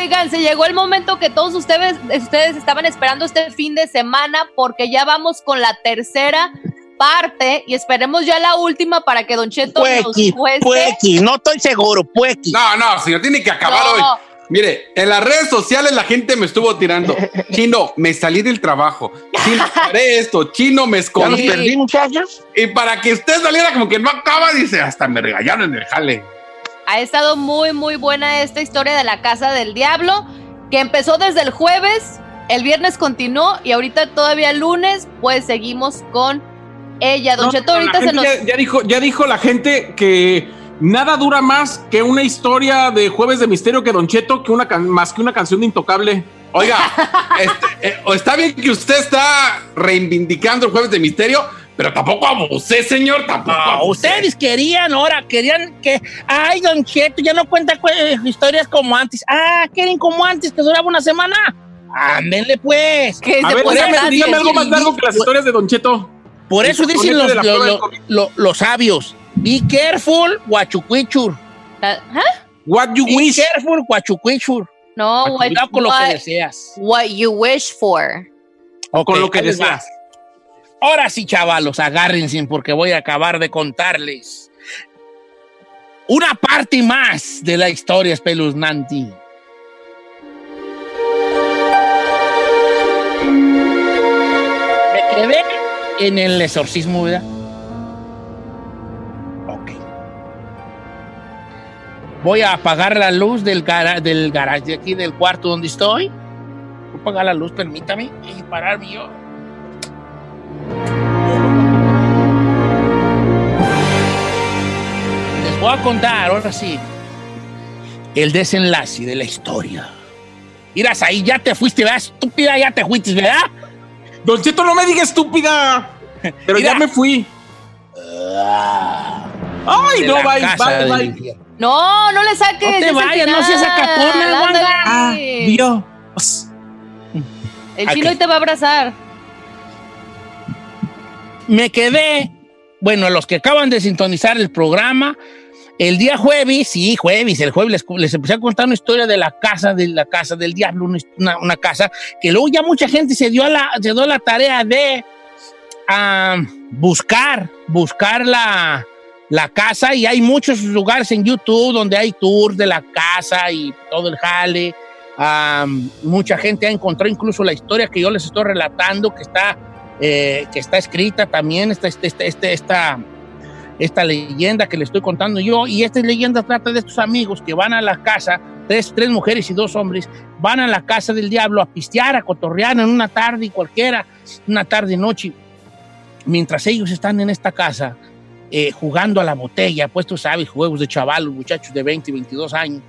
Oigan, se llegó el momento que todos ustedes, ustedes estaban esperando este fin de semana porque ya vamos con la tercera parte y esperemos ya la última para que Don Cheto nos Puequi, cueste. puequi, no estoy seguro, puequi. No, no, señor, tiene que acabar No. hoy. Mire, en las redes sociales la gente me estuvo tirando. Chino, me salí del trabajo. Chino, haré esto. Chino, me ¿Ya escondí. perdí, muchachos? Y para que usted saliera como que no acaba, dice, hasta me regañaron en el jale. Ha estado muy, muy buena esta historia de la Casa del Diablo, que empezó desde el jueves, el viernes continuó y ahorita todavía lunes, pues seguimos con ella. Don No, Cheto, ahorita se nos... ya, ya dijo, ya dijo la gente que nada dura más que una historia de Jueves de Misterio que Don Cheto, que una can- más que una canción de Intocable. Oiga, este, eh, está bien que usted está reivindicando el jueves de misterio, pero tampoco abusé, señor, tampoco. Abusé. ustedes querían ahora, querían que, ay, Don Cheto, ya no cuenta cu- eh, historias como antes. Ah, quieren como antes, que duraba una semana. Ándenle pues. que A se ver, dígame, dígame algo más largo que las historias de Don Cheto. Por eso dicen los, este de la lo- prueba del lo- COVID. lo- los sabios, be careful, guachucuichur. ¿Ah? What you Be wish. careful, guachucuichur. No, what, con lo que what- deseas. what you wish for. Ok, con lo que deseas. Ahora sí, chavalos, agárrense porque voy a acabar de contarles una parte más de la historia espeluznante. Me quedé en el exorcismo, ¿verdad? Ok. Voy a apagar la luz del, gara- del garage de aquí, del cuarto donde estoy. Voy a apagar la luz, permítame, y pararme yo. Les voy a contar, ahora sí, el desenlace de la historia. Miras ahí, ya te fuiste, ¿verdad? Estúpida, ya te fuiste, ¿verdad? Don Cheto, no me diga estúpida. Pero Mira. ya me fui. Ay, De no, la bye, bye. No, no le saques. No te vayas, no seas sacatona, Ándale. Ah, Dios. El chino hoy te va a abrazar. Me quedé, bueno, los que acaban de sintonizar el programa, el día jueves, sí, jueves, el jueves les, empecé a contar una historia de la casa, de la casa del diablo, una, una casa que luego ya mucha gente se dio a la, se dio a la tarea de ah, buscar, buscar la, la casa y hay muchos lugares en YouTube donde hay tours de la casa y todo el jale. Ah, mucha gente ha encontrado incluso la historia que yo les estoy relatando, que está eh, que está escrita también, esta, esta, esta, esta, esta, esta leyenda que le estoy contando yo. Y esta leyenda trata de estos amigos que van a la casa, tres, tres mujeres y dos hombres, van a la casa del diablo a pistear, a cotorrear en una tarde cualquiera, una tarde, noche. Mientras ellos están en esta casa eh, jugando a la botella, pues tú sabes, juegos de chavalos, muchachos de 20, 22 años,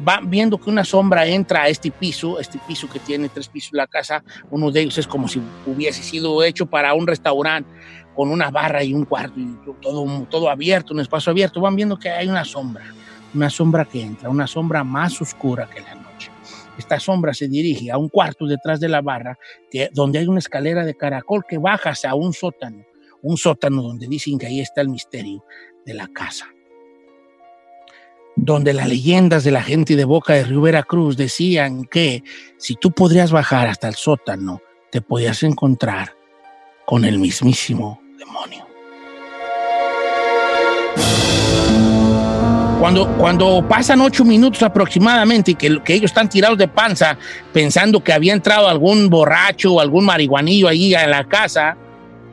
van viendo que una sombra entra a este piso, este piso que tiene tres pisos la casa, uno de ellos es como si hubiese sido hecho para un restaurante con una barra y un cuarto y todo, todo abierto, un espacio abierto, van viendo que hay una sombra, una sombra que entra, una sombra más oscura que la noche. Esta sombra se dirige a un cuarto detrás de la barra, que, donde hay una escalera de caracol que baja hacia un sótano, un sótano donde dicen que ahí está el misterio de la casa donde las leyendas de la gente de Boca de Río Veracruz decían que si tú podrías bajar hasta el sótano, te podías encontrar con el mismísimo demonio. Cuando, cuando pasan ocho minutos aproximadamente y que, ellos están tirados de panza pensando que había entrado algún borracho o algún marihuanillo ahí en la casa,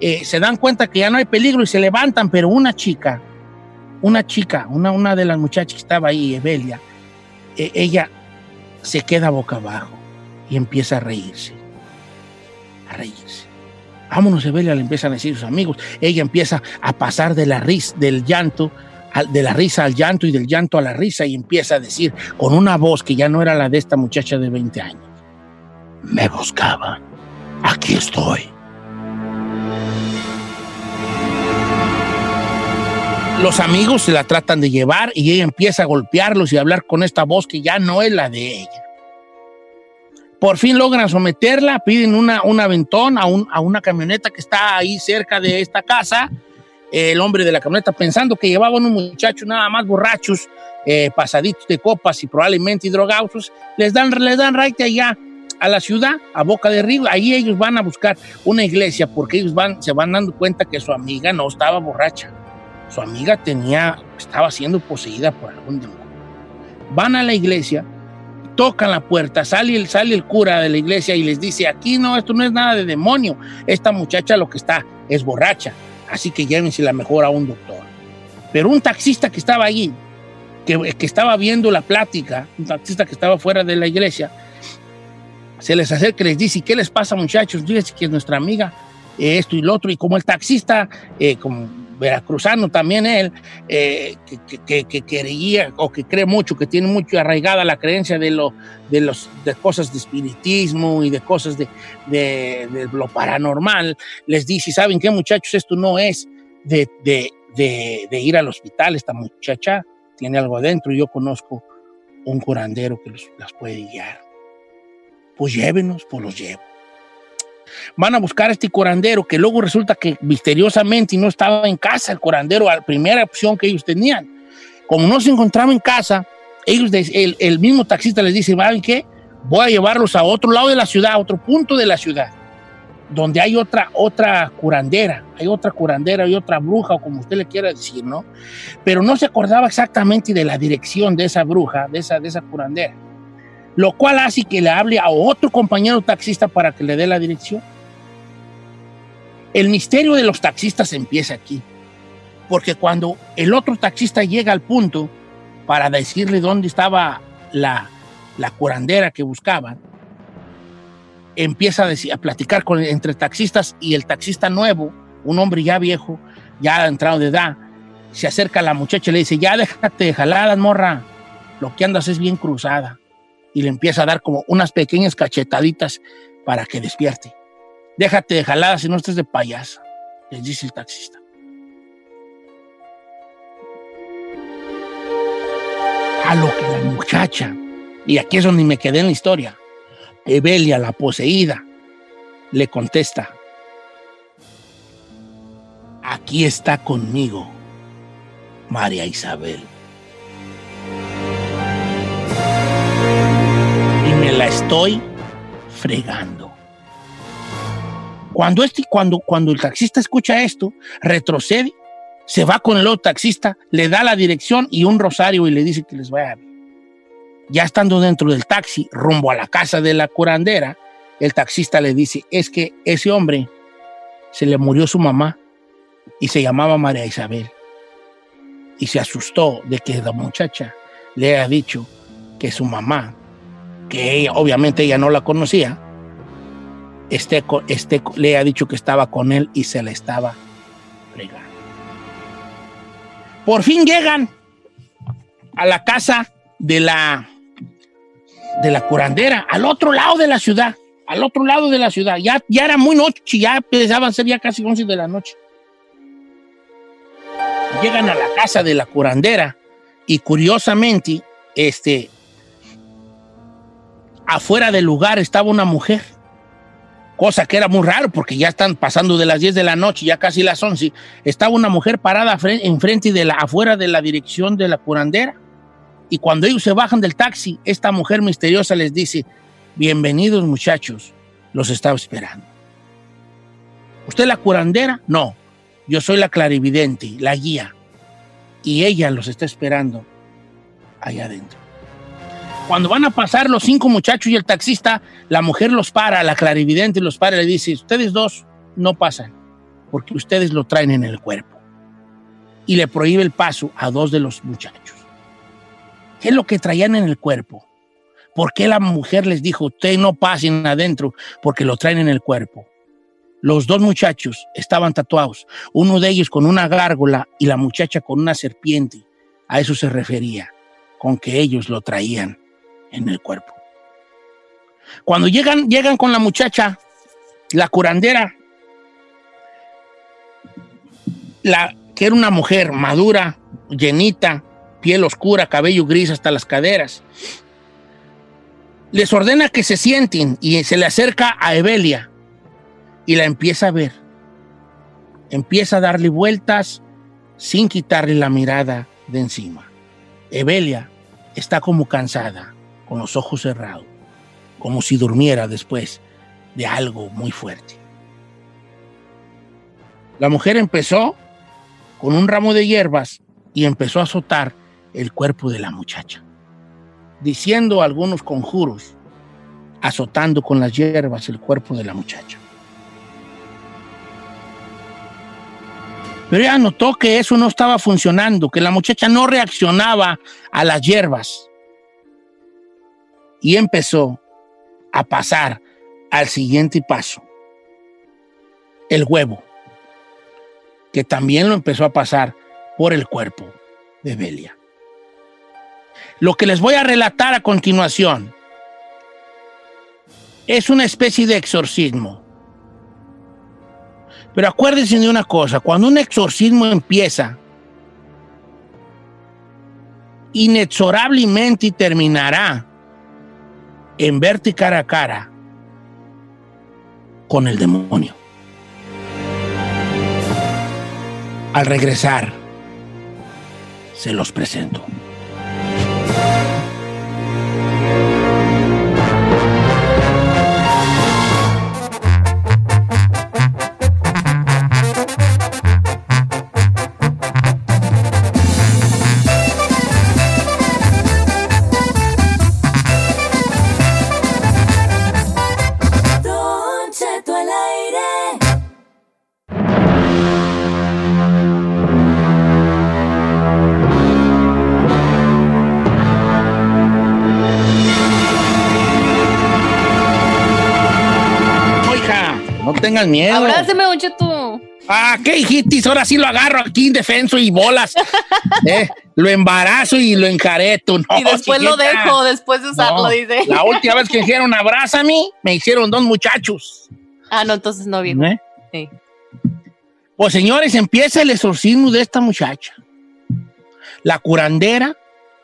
eh, se dan cuenta que ya no hay peligro y se levantan, pero una chica una chica, una, una de las muchachas que estaba ahí, Evelia, eh, ella se queda boca abajo y empieza a reírse, a reírse. Vámonos, Evelia, le empiezan a decir sus amigos. Ella empieza a pasar de la risa, del llanto, de la risa al llanto y del llanto a la risa y empieza a decir con una voz que ya no era la de esta muchacha de 20 años. Me buscaba. Aquí estoy. Los amigos se la tratan de llevar y ella empieza a golpearlos y a hablar con esta voz que ya no es la de ella. Por fin logran someterla, piden una, un aventón a, un, a una camioneta que está ahí cerca de esta casa. El hombre de la camioneta, pensando que llevaban un muchacho nada más borrachos, eh, pasaditos de copas y probablemente drogados, les dan, les dan right allá a la ciudad, a Boca de Río. Ahí ellos van a buscar una iglesia porque ellos van, se van dando cuenta que su amiga no estaba borracha. Su amiga tenía, estaba siendo poseída por algún demonio. Van a la iglesia, tocan la puerta, sale el, sale el cura de la iglesia y les dice, aquí no, esto no es nada de demonio, esta muchacha lo que está es borracha, así que llévense la mejor a un doctor. Pero un taxista que estaba allí, que, que estaba viendo la plática, un taxista que estaba fuera de la iglesia, se les acerca y les dice, ¿qué les pasa muchachos? Dice que es nuestra amiga, esto y lo otro, y como el taxista, eh, como veracruzano también él, eh, que, que, creía o que cree mucho, que tiene mucho arraigada la creencia de, lo, de, los, de cosas de espiritismo y de cosas de, de, de lo paranormal, les dice, ¿saben qué muchachos? Esto no es de, de, ir al hospital, esta muchacha tiene algo adentro y yo conozco un curandero que las puede guiar. Pues llévenos, pues los llevo van a buscar a este curandero que luego resulta que misteriosamente no estaba en casa el curandero, la primera opción que ellos tenían. Como no se encontraba en casa, ellos, el, el mismo taxista les dice, ¿saben qué? Voy a llevarlos a otro lado de la ciudad, a otro punto de la ciudad, donde hay otra, otra curandera, hay otra curandera, hay otra bruja, o como usted le quiera decir, ¿no? Pero no se acordaba exactamente de la dirección de esa bruja, de esa, de esa curandera lo cual hace que le hable a otro compañero taxista para que le dé la dirección. El misterio de los taxistas empieza aquí, porque cuando el otro taxista llega al punto para decirle dónde estaba la, curandera que buscaban, empieza a, platicar con, entre taxistas y el taxista nuevo, un hombre ya viejo, ya entrado de edad, se acerca a la muchacha y le dice, ya déjate de jaladas, morra, lo que andas es bien cruzada y le empieza a dar como unas pequeñas cachetaditas para que despierte. Déjate de jaladas si no estés de payasa, les dice el taxista. A lo que la muchacha, y aquí es donde me quedé en la historia, Evelia, la poseída, le contesta, aquí está conmigo María Isabel. Estoy fregando. Cuando, este, cuando, cuando el taxista escucha esto, retrocede, se va con el otro taxista, le da la dirección y un rosario y le dice que les vaya bien. Ya estando dentro del taxi, rumbo a la casa de la curandera, el taxista le dice, es que ese hombre se le murió su mamá y se llamaba María Isabel. Y se asustó de que la muchacha le haya dicho que su mamá que obviamente ella no la conocía, este, este, le ha dicho que estaba con él y se la estaba fregando. Por fin llegan a la casa de la, de la curandera, al otro lado de la ciudad, al otro lado de la ciudad. Ya, ya era muy noche, ya empezaban a ser ya casi 11 de la noche. Llegan a la casa de la curandera y curiosamente, este, afuera del lugar estaba una mujer, cosa que era muy raro porque ya están pasando de las 10 de la noche, ya casi las 11, estaba una mujer parada enfrente de la, afuera de la dirección de la curandera. Y cuando ellos se bajan del taxi, esta mujer misteriosa les dice, bienvenidos muchachos, los estaba esperando. ¿Usted es la curandera? No, yo soy la clarividente, la guía. Y ella los está esperando allá adentro. Cuando van a pasar los cinco muchachos y el taxista, la mujer los para, la clarividente los para y le dice, ustedes dos no pasan, porque ustedes lo traen en el cuerpo. Y le prohíbe el paso a dos de los muchachos. ¿Qué es lo que traían en el cuerpo? ¿Por qué la mujer les dijo, ustedes no pasen adentro? Porque lo traen en el cuerpo. Los dos muchachos estaban tatuados, uno de ellos con una gárgola y la muchacha con una serpiente. A eso se refería, con que ellos lo traían en el cuerpo. Cuando llegan, llegan con la muchacha, la curandera, la, que era una mujer madura, llenita, piel oscura, cabello gris hasta las caderas, les ordena que se sienten y se le acerca a Evelia y la empieza a ver. Empieza a darle vueltas sin quitarle la mirada de encima. Evelia está como cansada, con los ojos cerrados, como si durmiera después de algo muy fuerte. La mujer empezó con un ramo de hierbas y empezó a azotar el cuerpo de la muchacha, diciendo algunos conjuros, azotando con las hierbas el cuerpo de la muchacha. Pero ella notó que eso no estaba funcionando, que la muchacha no reaccionaba a las hierbas. Y empezó a pasar al siguiente paso, el huevo, que también lo empezó a pasar por el cuerpo de Belia. Lo que les voy a relatar a continuación es una especie de exorcismo pero acuérdense de una cosa, cuando un exorcismo empieza, inexorablemente terminará en verte cara a cara con el demonio. Al regresar, se los presento. Tengas miedo. Abráceme, Don Cheto. Ah, ¿qué hijitis? Ahora sí lo agarro aquí indefenso y bolas. Eh, lo embarazo y lo encareto. No, y después lo dejo, después de usarlo, No, dice. La última vez que dijeron abrázame, me hicieron dos muchachos. Ah, no, entonces no, viejo. ¿eh? Sí. Pues señores, empieza el exorcismo de esta muchacha. La curandera,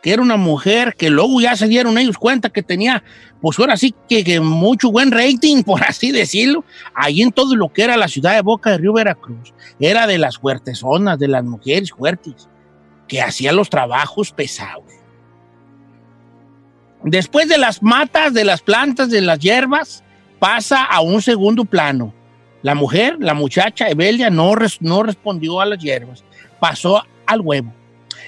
que era una mujer que luego ya se dieron ellos cuenta que tenía, pues ahora sí que, que mucho buen rating, por así decirlo, ahí en todo lo que era la ciudad de Boca de Río Veracruz. Era de las fuertes zonas, de las mujeres fuertes, que hacían los trabajos pesados. Después de las matas, de las plantas, de las hierbas, pasa a un segundo plano. La mujer, la muchacha Evelia, no, res- no respondió a las hierbas, pasó al huevo.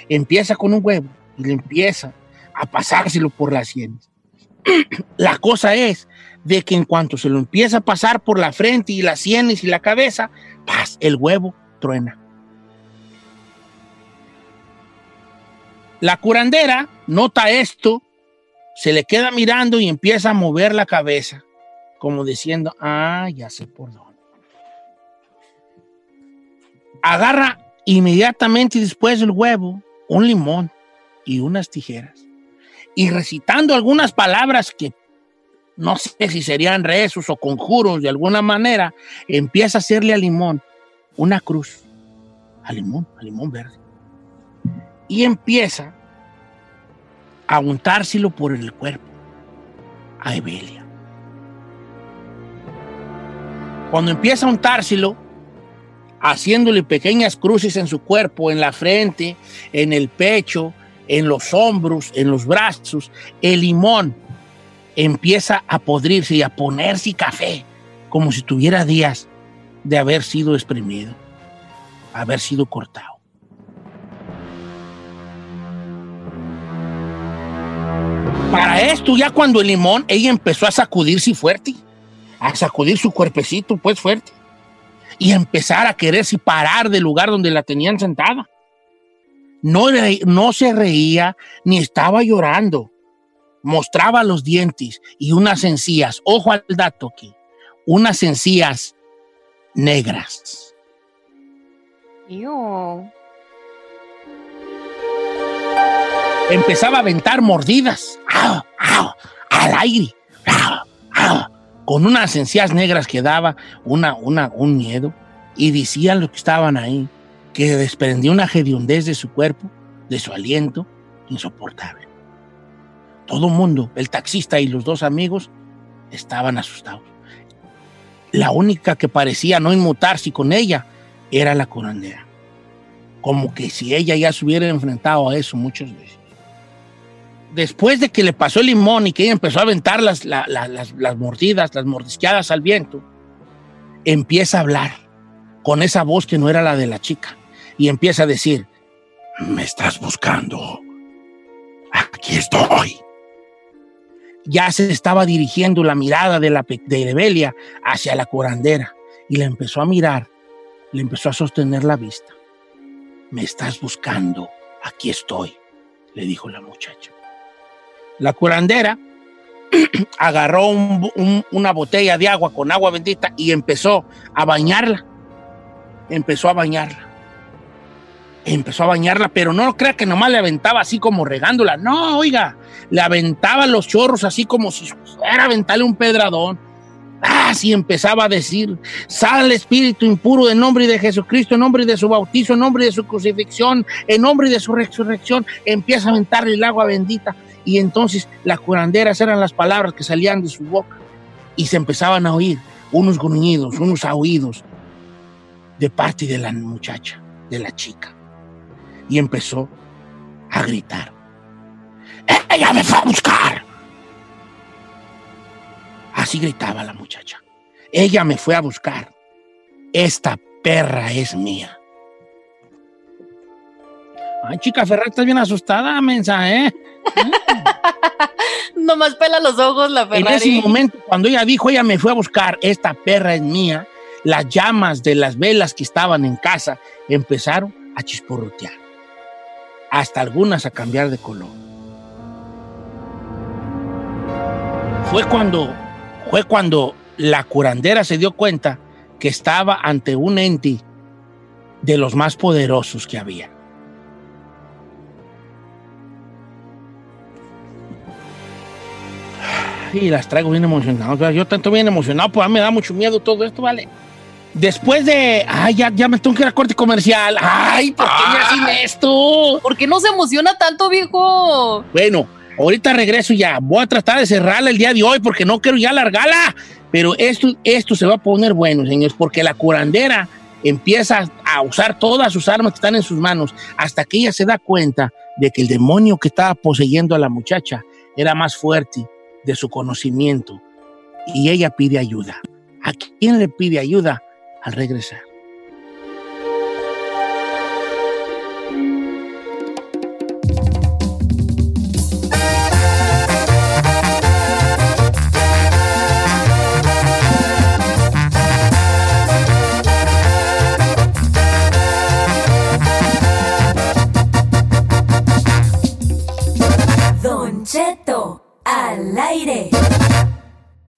Empieza con un huevo le empieza a pasárselo por las sienes. la cosa es de que en cuanto se lo empieza a pasar por la frente y las sienes y la cabeza, ¡paz! el huevo truena. La curandera nota esto, se le queda mirando y empieza a mover la cabeza, como diciendo, ah, ya sé por dónde. Agarra inmediatamente después del huevo un limón y unas tijeras. Y recitando algunas palabras que no sé si serían rezos o conjuros de alguna manera, empieza a hacerle al limón una cruz. Al limón, al limón verde. Y empieza a untárselo por el cuerpo a Evelia. Cuando empieza a untárselo, haciéndole pequeñas cruces en su cuerpo, en la frente, en el pecho, en los hombros, en los brazos, el limón empieza a podrirse y a ponerse café, como si tuviera días de haber sido exprimido, haber sido cortado. Para esto, ya cuando el limón, ella empezó a sacudirse fuerte, a sacudir su cuerpecito, pues fuerte, y empezar a quererse parar del lugar donde la tenían sentada. No, no se reía ni estaba llorando. Mostraba los dientes y unas encías. Ojo al dato aquí. Unas encías negras. Ew. empezaba a aventar mordidas ¡au, au! al aire, con unas encías negras que daba una, una, un miedo. Y decían los que estaban ahí que desprendía una hediondez de su cuerpo, de su aliento, insoportable. Todo mundo, el taxista y los dos amigos, estaban asustados. La única que parecía no inmutarse con ella era la curandera. Como que si ella ya se hubiera enfrentado a eso muchas veces después de que le pasó el limón y que ella empezó a aventar las, la- la- las, las mordidas, las mordisqueadas al viento, empieza a hablar con esa voz que no era la de la chica y empieza a decir, me estás buscando, aquí estoy. Ya se estaba dirigiendo la mirada de, la, de Belia hacia la curandera y la empezó a mirar, le empezó a sostener la vista. Me estás buscando, aquí estoy, le dijo la muchacha. La curandera agarró un- un- una botella de agua con agua bendita y empezó a bañarla. Empezó a bañarla. Empezó a bañarla, pero no crea que nomás le aventaba así como regándola. No, oiga, le aventaba los chorros así como si fuera aventarle un pedradón. Así empezaba a decir, sale espíritu impuro en nombre de Jesucristo, en nombre de su bautizo, en nombre de su crucifixión, en nombre de su resurrección. Empieza a aventarle el agua bendita y entonces las curanderas eran las palabras que salían de su boca y se empezaban a oír unos gruñidos, unos aullidos de parte de la muchacha, de la chica. Y empezó a gritar. ¡Ella me fue a buscar! Así gritaba la muchacha. Ella me fue a buscar. Esta perra es mía. Ay, chica Ferrer, estás bien asustada, mensa, ¿eh? Nomás pela los ojos la En Ferrari. ese momento, cuando ella dijo, ella me fue a buscar, esta perra es mía, las llamas de las velas que estaban en casa empezaron a chisporrotear. Hasta algunas a cambiar de color. Fue cuando, fue cuando la curandera se dio cuenta que estaba ante un ente de los más poderosos que había. Y las traigo bien sea, yo tanto bien emocionado, pues me da mucho miedo todo esto, ¿vale? Después de. Ay, ya, ya me tengo que ir a corte comercial. Ay, ¿por qué me hacen esto? ¿Por qué no se emociona tanto, viejo? Bueno, ahorita regreso ya. Voy a tratar de cerrarla el día de hoy porque no quiero ya alargarla. Pero esto, esto se va a poner bueno, señores, porque la curandera empieza a usar todas sus armas que están en sus manos hasta que ella se da cuenta de que el demonio que estaba poseyendo a la muchacha era más fuerte de su conocimiento. Y ella pide ayuda. ¿A quién le pide ayuda? Al regresar.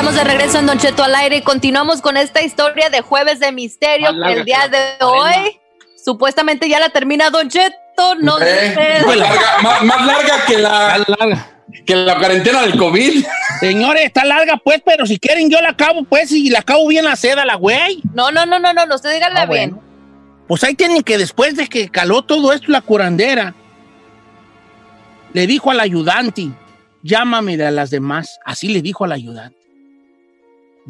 Estamos de regreso en Don Cheto al aire y continuamos con esta historia de Jueves de Misterio Más que larga el día de hoy supuestamente ya la termina Don Cheto, no Eh, sé. más, larga, más- más larga que la, que la cuarentena del COVID. Señores, está larga pues, pero si quieren yo la acabo pues y la acabo bien la seda, la güey. No, no, no, no, no, usted dígala Ah, bien. bueno. Pues ahí tienen que después de que caló todo esto la curandera, le dijo al ayudante, llámame de las demás. Así le dijo al ayudante.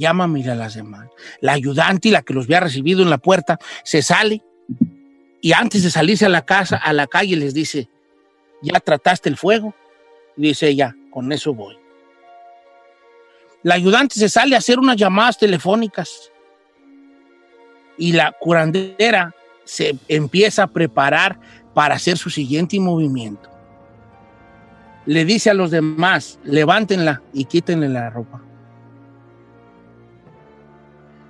Llámame de las demás. La ayudante, la que los había recibido en la puerta, se sale y antes de salirse a la casa, a la calle, les dice, ¿ya trataste el fuego? Y dice ella, con eso voy. La ayudante se sale a hacer unas llamadas telefónicas y la curandera se empieza a preparar para hacer su siguiente movimiento. Le dice a los demás, levántenla y quítenle la ropa.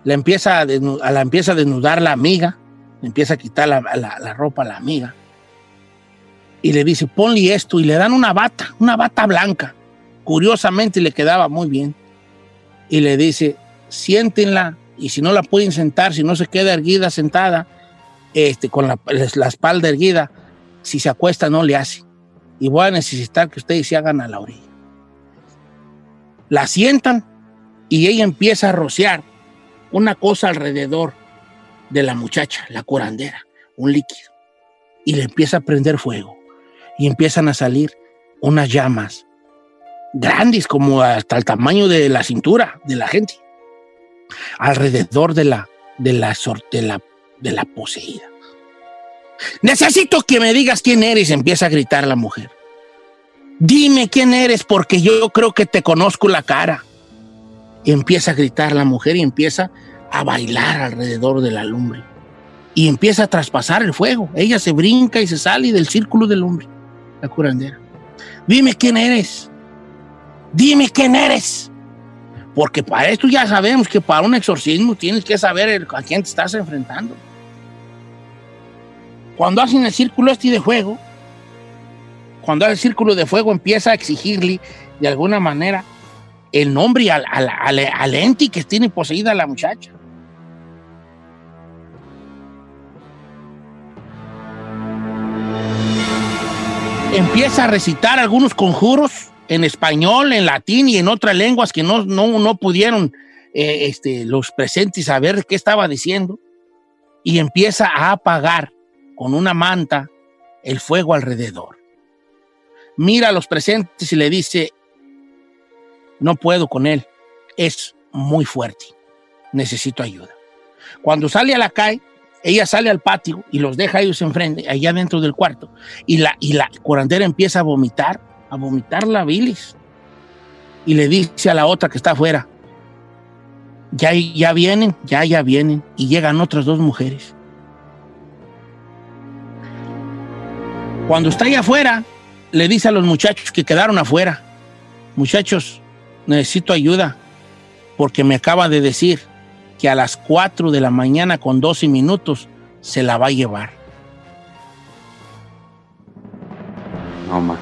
La empieza a, desnu- a la empieza a desnudar la amiga, le empieza a quitar la, la- la ropa a la amiga. Y le dice, ponle esto, y le dan una bata, una bata blanca. Curiosamente le quedaba muy bien. Y le dice, siéntenla, y si no la pueden sentar, si no se queda erguida sentada, este, con la, la espalda erguida, si se acuesta no le hace. Y voy a necesitar que ustedes se hagan a la orilla. La sientan y ella empieza a rociar una cosa alrededor de la muchacha, la curandera, un líquido. Y le empieza a prender fuego. Y empiezan a salir unas llamas grandes, como hasta el tamaño de la cintura de la gente, alrededor de la, de la, de la, de la poseída. Necesito que me digas quién eres, empieza a gritar la mujer. Dime quién eres porque yo creo que te conozco la cara. Empieza a gritar la mujer y empieza a bailar alrededor de la lumbre. Y empieza a traspasar el fuego. Ella se brinca y se sale del círculo de lumbre, la curandera. Dime quién eres. Dime quién eres. Porque para esto ya sabemos que para un exorcismo tienes que saber a quién te estás enfrentando. Cuando hacen el círculo este de fuego, cuando hace el círculo de fuego empieza a exigirle de alguna manera el nombre al, al, al, ente que tiene poseída la muchacha. Empieza a recitar algunos conjuros en español, en latín y en otras lenguas que no, no, no pudieron eh, este, los presentes saber qué estaba diciendo. Y empieza a apagar con una manta el fuego alrededor. Mira a los presentes y le dice, no puedo con él, es muy fuerte, necesito ayuda. Cuando sale a la calle, ella sale al patio y los deja ellos enfrente, allá dentro del cuarto, y la, y la curandera empieza a vomitar, a vomitar la bilis. Y le dice a la otra que está afuera, ya, ya vienen, ya, ya vienen, y llegan otras dos mujeres. Cuando está ahí afuera, le dice a los muchachos que quedaron afuera, muchachos, necesito ayuda, porque me acaba de decir que a las 4 de la mañana con 12 minutos se la va a llevar. No más.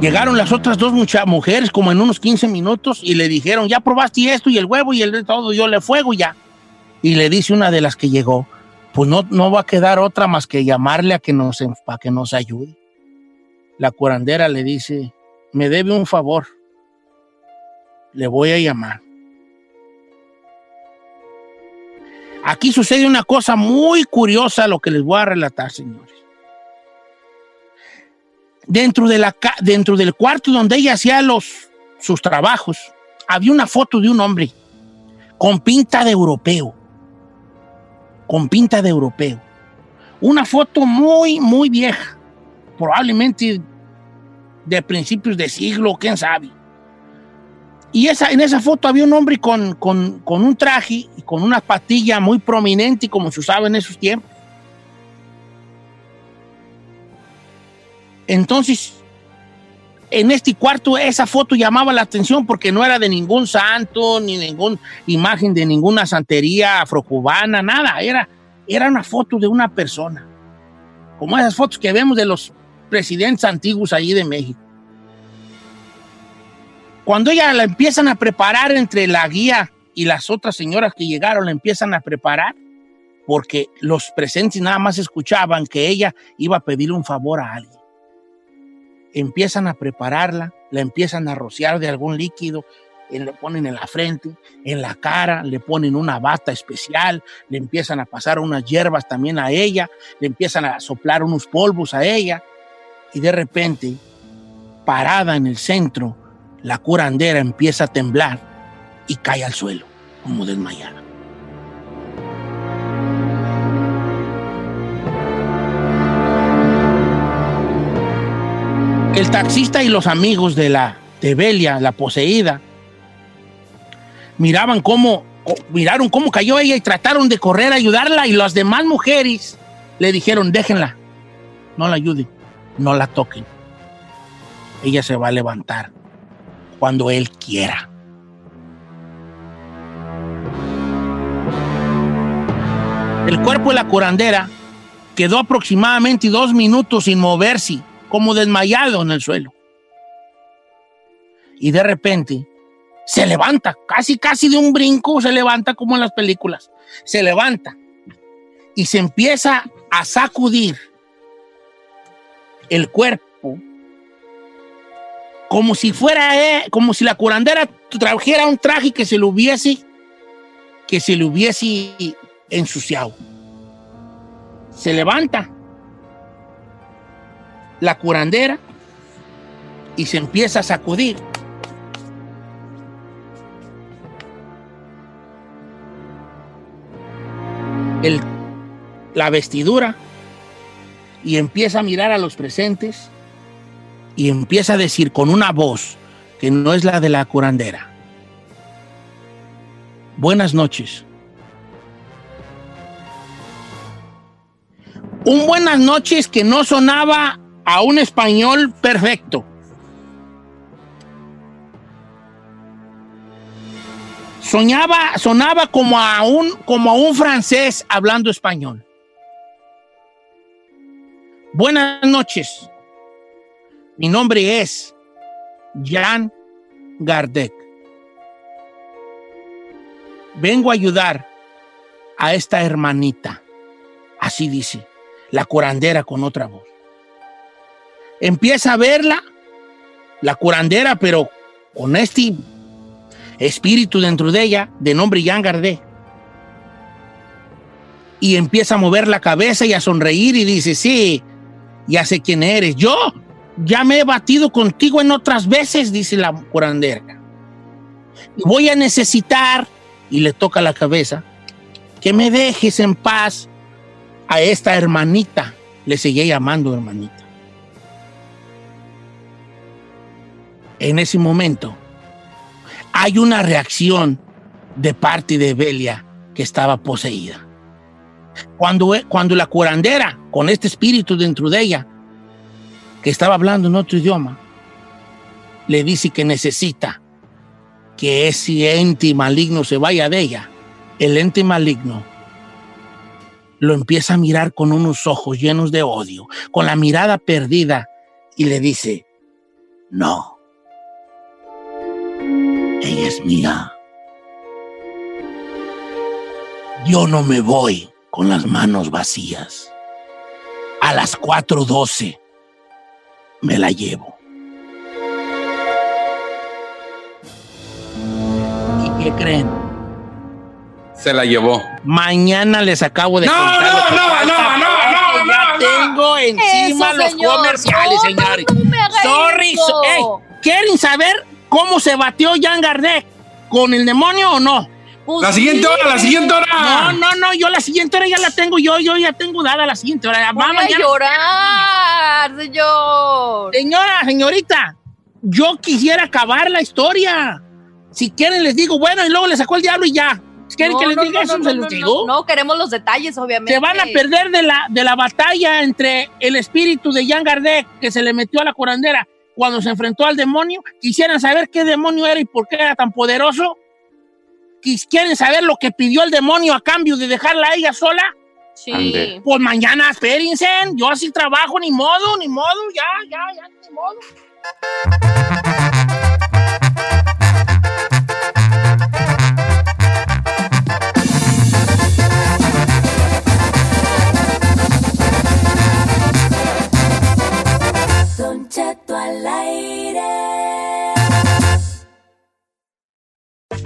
Llegaron las otras dos mucha- mujeres como en unos 15 minutos y le dijeron, ya probaste esto y el huevo y el de todo, yo le fuego ya. Y le dice una de las que llegó, pues no, no va a quedar otra más que llamarle a que nos, para que nos ayude. La curandera le dice, me debe un favor, le voy a llamar. Aquí sucede una cosa muy curiosa, lo que les voy a relatar, señores. Dentro, dentro del cuarto donde ella hacía los, sus trabajos, había una foto de un hombre con pinta de europeo. Con pinta de europeo. Una foto muy, muy vieja. Probablemente de principios de siglo, quién sabe. Y esa, en esa foto había un hombre con, con, con un traje y con una patilla muy prominente, como se usaba en esos tiempos. Entonces, en este cuarto esa foto llamaba la atención porque no era de ningún santo, ni ninguna imagen de ninguna santería afrocubana, nada. Era, era una foto de una persona. Como esas fotos que vemos de los presidentes antiguos allí de México. Cuando ella la empiezan a preparar entre la guía y las otras señoras que llegaron, la empiezan a preparar porque los presentes nada más escuchaban que ella iba a pedirle un favor a alguien. Empiezan a prepararla, la empiezan a rociar de algún líquido, eh, le ponen en la frente, en la cara, le ponen una bata especial, le empiezan a pasar unas hierbas también a ella, le empiezan a soplar unos polvos a ella, y de repente, parada en el centro, la curandera empieza a temblar y cae al suelo, como desmayada. El taxista y los amigos de la de Belia, la poseída, miraban cómo, miraron cómo cayó ella y trataron de correr a ayudarla y las demás mujeres le dijeron, déjenla, no la ayuden, no la toquen. Ella se va a levantar cuando él quiera. El cuerpo de la curandera quedó aproximadamente dos minutos sin moverse, como desmayado en el suelo. Y de repente se levanta, casi, casi de un brinco, se levanta como en las películas. Se levanta y se empieza a sacudir el cuerpo como si fuera, eh, como si la curandera trajera un traje que se le hubiese, que se le hubiese ensuciado. Se levanta la curandera y se empieza a sacudir. El- la vestidura y empieza a mirar a los presentes y empieza a decir con una voz que no es la de la curandera. Buenas noches. Un buenas noches que no sonaba a un español perfecto. Soñaba, sonaba como a un, como a un francés hablando español. Buenas noches. Mi nombre es Jan Gardec. Vengo a ayudar a esta hermanita. Así dice la curandera con otra voz. Empieza a verla, la curandera, pero con este espíritu dentro de ella, de nombre Jan Gardé. Y empieza a mover la cabeza y a sonreír y dice, sí, ya sé quién eres. Yo ya me he batido contigo en otras veces, dice la curandera. Voy a necesitar, y le toca la cabeza, que me dejes en paz a esta hermanita. Le seguía llamando hermanita. En ese momento hay una reacción de parte de Belia que estaba poseída. Cuando, cuando la curandera, con este espíritu dentro de ella, que estaba hablando en otro idioma, le dice que necesita que ese ente maligno se vaya de ella. El ente maligno lo empieza a mirar con unos ojos llenos de odio, con la mirada perdida, y le dice, no, ella es mía. Yo no me voy con las manos vacías. A las 4.12 me la llevo. ¿Y qué creen? Se la llevó. Mañana les acabo de No, contar. no, no, no, no, no, ya no, tengo encima Eso, los señor. comerciales, No, señores. no, no Sorry, so- Ey, ¿quieren saber cómo se batió Jan Gardec? ¿Con el demonio o no? Pues La siguiente sí. hora, la siguiente hora. No, no, no, yo la siguiente hora ya la tengo, yo, yo ya tengo dada la siguiente hora. Voy Va a llorar, señor. Señora, señorita, yo quisiera acabar la historia. Si quieren les digo, bueno, y luego le sacó el diablo y ya. Si quieren No, que les no, diga no, eso, no, se no, los no, digo. No, queremos los detalles, obviamente. Se van a perder de la, de la batalla entre el espíritu de Jan Gardec, que se le metió a la curandera cuando se enfrentó al demonio. Quisieran saber qué demonio era y por qué era tan poderoso. ¿Quieren saber lo que pidió el demonio a cambio de dejarla a ella sola? Sí. Ande. Pues mañana, espérense. Yo así trabajo, ni modo, ni modo, ya, ya, ya, ni modo. Don Cheto al aire.